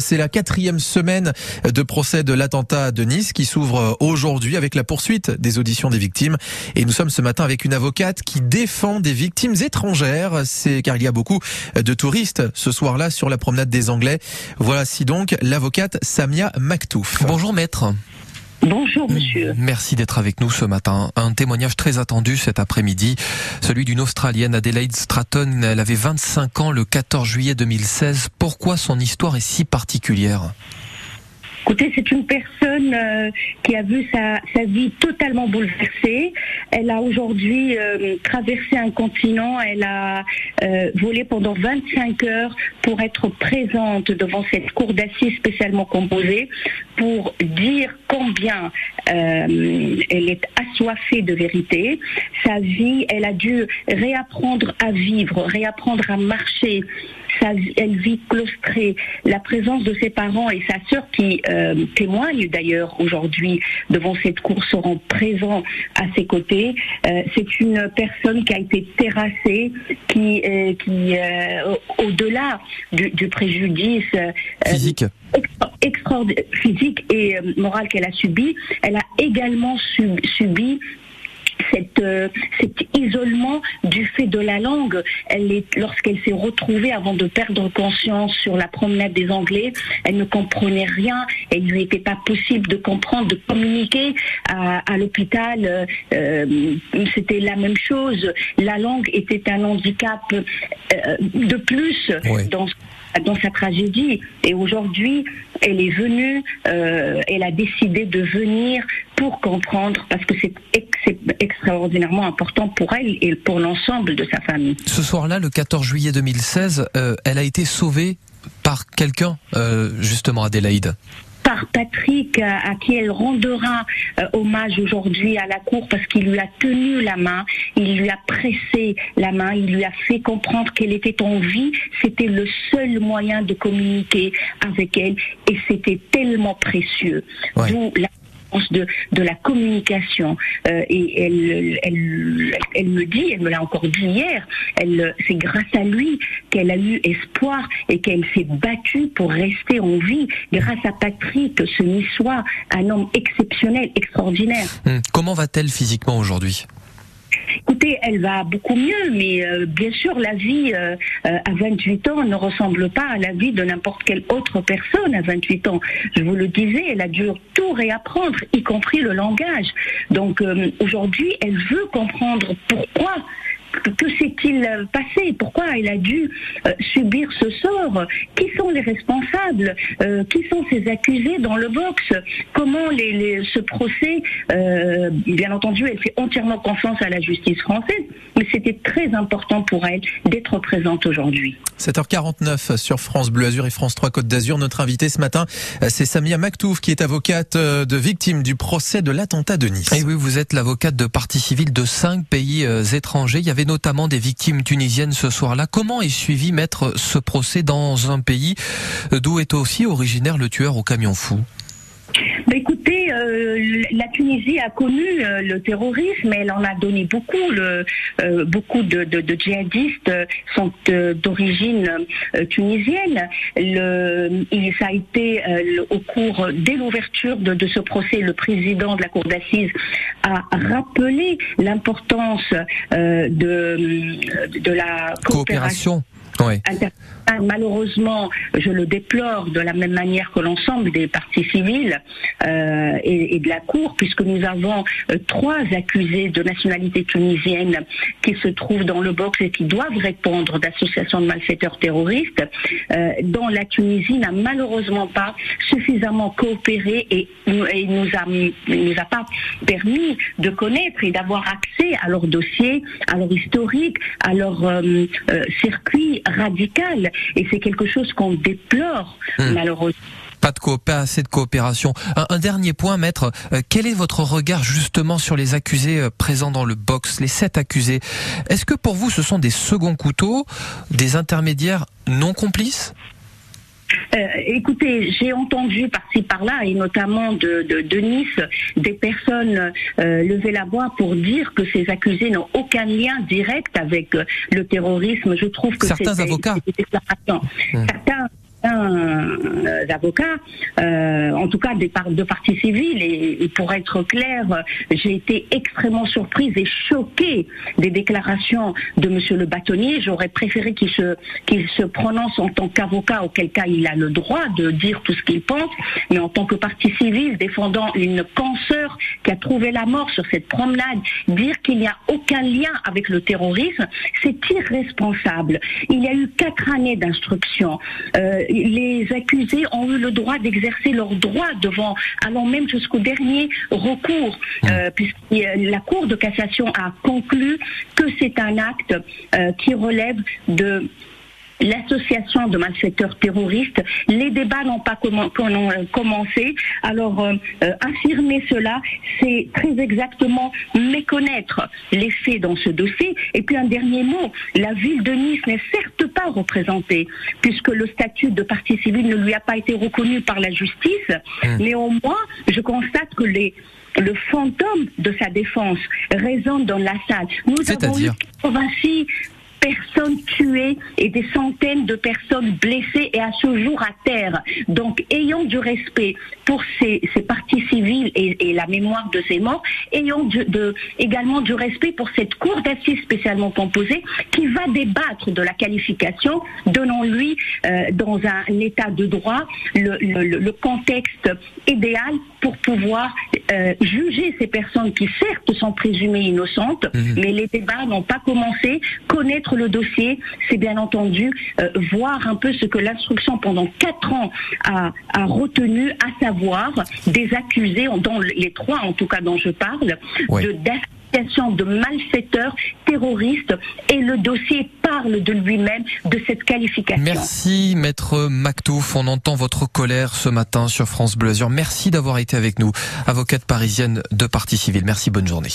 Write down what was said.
C'est la quatrième semaine de procès de l'attentat de Nice qui s'ouvre aujourd'hui avec la poursuite des auditions des victimes. Et nous sommes ce matin avec une avocate qui défend des victimes étrangères. C'est car il y a beaucoup de touristes ce soir-là sur la promenade des Anglais. Voici donc l'avocate Samia Maktouf. Bonjour maître. Bonjour monsieur. Merci d'être avec nous ce matin. Un témoignage très attendu cet après-midi, celui d'une Australienne Adelaide Stratton. Elle avait 25 ans le 14 juillet 2016. Pourquoi son histoire est si particulière? Écoutez, c'est une personne euh, qui a vu sa, vie totalement bouleversée. Elle a aujourd'hui euh, traversé un continent. Elle a euh, volé pendant 25 heures pour être présente devant cette cour d'assises spécialement composée pour dire combien elle est assoiffée de vérité. Sa vie, elle a dû réapprendre à vivre, réapprendre à marcher. Sa, elle vit claustrée. La présence de ses parents et sa sœur qui euh, témoignent d'ailleurs aujourd'hui devant cette cour seront présents à ses côtés. Euh, c'est une personne qui a été terrassée, qui, euh, qui au-delà du, du, préjudice physique. extraordinaire physique et moral qu'elle a subi, elle a également subi cette, euh, cet isolement du fait de la langue. Elle est, lorsqu'elle s'est retrouvée avant de perdre conscience sur la promenade des Anglais, elle ne comprenait rien. Et il n'était pas possible de comprendre, de communiquer à, à l'hôpital. Euh, euh C'était la même chose. La langue était un handicap euh, de plus dans dans sa tragédie. Et aujourd'hui, elle est venue, euh, elle a décidé de venir pour comprendre, parce que c'est extraordinairement important pour elle et pour l'ensemble de sa famille. Ce soir-là, le 14 juillet 2016, euh, elle a été sauvée par quelqu'un, euh, justement, Adélaïde par Patrick, à, qui elle rendra euh, hommage aujourd'hui à la cour parce qu'il lui a tenu la main, il lui a pressé la main, il lui a fait comprendre qu'elle était en vie. C'était le seul moyen de communiquer avec elle et c'était tellement précieux. D'où la de, la communication. Euh, et elle, elle, me dit, elle me l'a encore dit hier, c'est grâce à lui qu'elle a eu espoir et qu'elle s'est battue pour rester en vie. Grâce à Patrick, ce niçois, un homme exceptionnel, extraordinaire. Hum, comment va-t-elle physiquement aujourd'hui? Écoutez, elle va beaucoup mieux, mais euh, bien sûr, la vie euh, euh, à 28 ans ne ressemble pas à la vie de n'importe quelle autre personne à 28 ans. Je vous le disais, elle a dû tout réapprendre, y compris le langage. Donc aujourd'hui, elle veut comprendre pourquoi que s'est-il passé Pourquoi elle a dû euh, subir ce sort? Qui sont les responsables? Euh, Qui sont ces accusés dans le box? Comment les, ce procès euh, Bien entendu, elle fait entièrement confiance à la justice française, mais c'était très important pour elle d'être présente aujourd'hui. 7h49 sur France Bleu Azur et France 3 Côte d'Azur. Notre invité ce matin, c'est Samia Maktouf, qui est avocate de victime du procès de l'attentat de Nice. Et oui, vous êtes l'avocate de partie civile de cinq pays étrangers. Il y avait notamment des victimes tunisiennes ce soir-là. Comment est suivi, maître, ce procès dans un pays d'où est aussi originaire le tueur au camion fou? Bah, écoutez, euh, la Tunisie a connu euh, le terrorisme, elle en a donné beaucoup. Le, euh, beaucoup de, djihadistes sont d'origine tunisienne. Le, ça a été au cours, dès l'ouverture de, de, ce procès, le président de la cour d'assises a rappelé l'importance de, de la coopération. Malheureusement, je le déplore de la même manière que l'ensemble des partis civils euh, et, de la Cour, puisque nous avons euh, trois accusés de nationalité tunisienne qui se trouvent dans le box et qui doivent répondre d'associations de malfaiteurs terroristes, euh, dont la Tunisie n'a malheureusement pas suffisamment coopéré et, et nous a nous a pas permis de connaître et d'avoir accès à leur dossier, à leur historique, à leur circuit radical. Et c'est quelque chose qu'on déplore, hmm. malheureusement pas de assez de coopération. Un, dernier point, maître, euh, quel est votre regard justement sur les accusés euh, présents dans le box, les sept accusés? Est-ce que pour vous ce sont des seconds couteaux, des intermédiaires non complices? Euh, écoutez, j'ai entendu par-ci par-là, et notamment de, de, Nice, des personnes euh, lever la voix pour dire que ces accusés n'ont aucun lien direct avec euh, le terrorisme. Je trouve que certains avocats, mmh. certains certains avocats, en tout cas des de partis civils, et, pour être clair, j'ai été extrêmement surprise et choquée des déclarations de Monsieur le bâtonnier. J'aurais préféré qu'il se qu'il se prononce en tant qu'avocat, auquel cas il a le droit de dire tout ce qu'il pense, mais en tant que parti civil défendant une consoeur qui a trouvé la mort sur cette promenade, dire qu'il n'y a aucun lien avec le terrorisme, c'est irresponsable. Il y a eu quatre années d'instruction. Euh, les accusés ont eu le droit d'exercer leurs droits devant, allant même jusqu'au dernier recours, euh, puisque la Cour de cassation a conclu que c'est un acte euh, qui relève de l'association de malfaiteurs terroristes. Les débats n'ont pas commencé. Alors, euh, euh, affirmer cela, c'est très exactement méconnaître les faits dans ce dossier. Et puis un dernier mot, la ville de Nice n'est certes pas représentée, puisque le statut de partie civile ne lui a pas été reconnu par la justice. Mmh. Néanmoins, je constate que les le fantôme de sa défense résonne dans la salle. Nous avons eu 86 personnes tuées et des centaines de personnes blessées et à ce jour à terre. Donc, ayant du respect pour ces, ces parties civiles et, la mémoire de ces morts, ayant de, également du respect pour cette cour d'assises spécialement composée qui va débattre de la qualification, donnant-lui euh, dans un état de droit le, le, contexte idéal pour pouvoir euh, juger ces personnes qui certes sont présumées innocentes, mmh. mais les débats n'ont pas commencé, connaître le dossier, c'est bien entendu euh, voir un peu ce que l'instruction pendant quatre ans a, retenu, à savoir des accusés, dont les trois en tout cas dont je parle, de d'association de malfaiteurs terroristes et le dossier parle de lui-même de cette qualification. Merci maître Mactouf, on entend votre colère ce matin sur France Bleu. Merci d'avoir été avec nous, avocate parisienne de partie civile. Merci, bonne journée.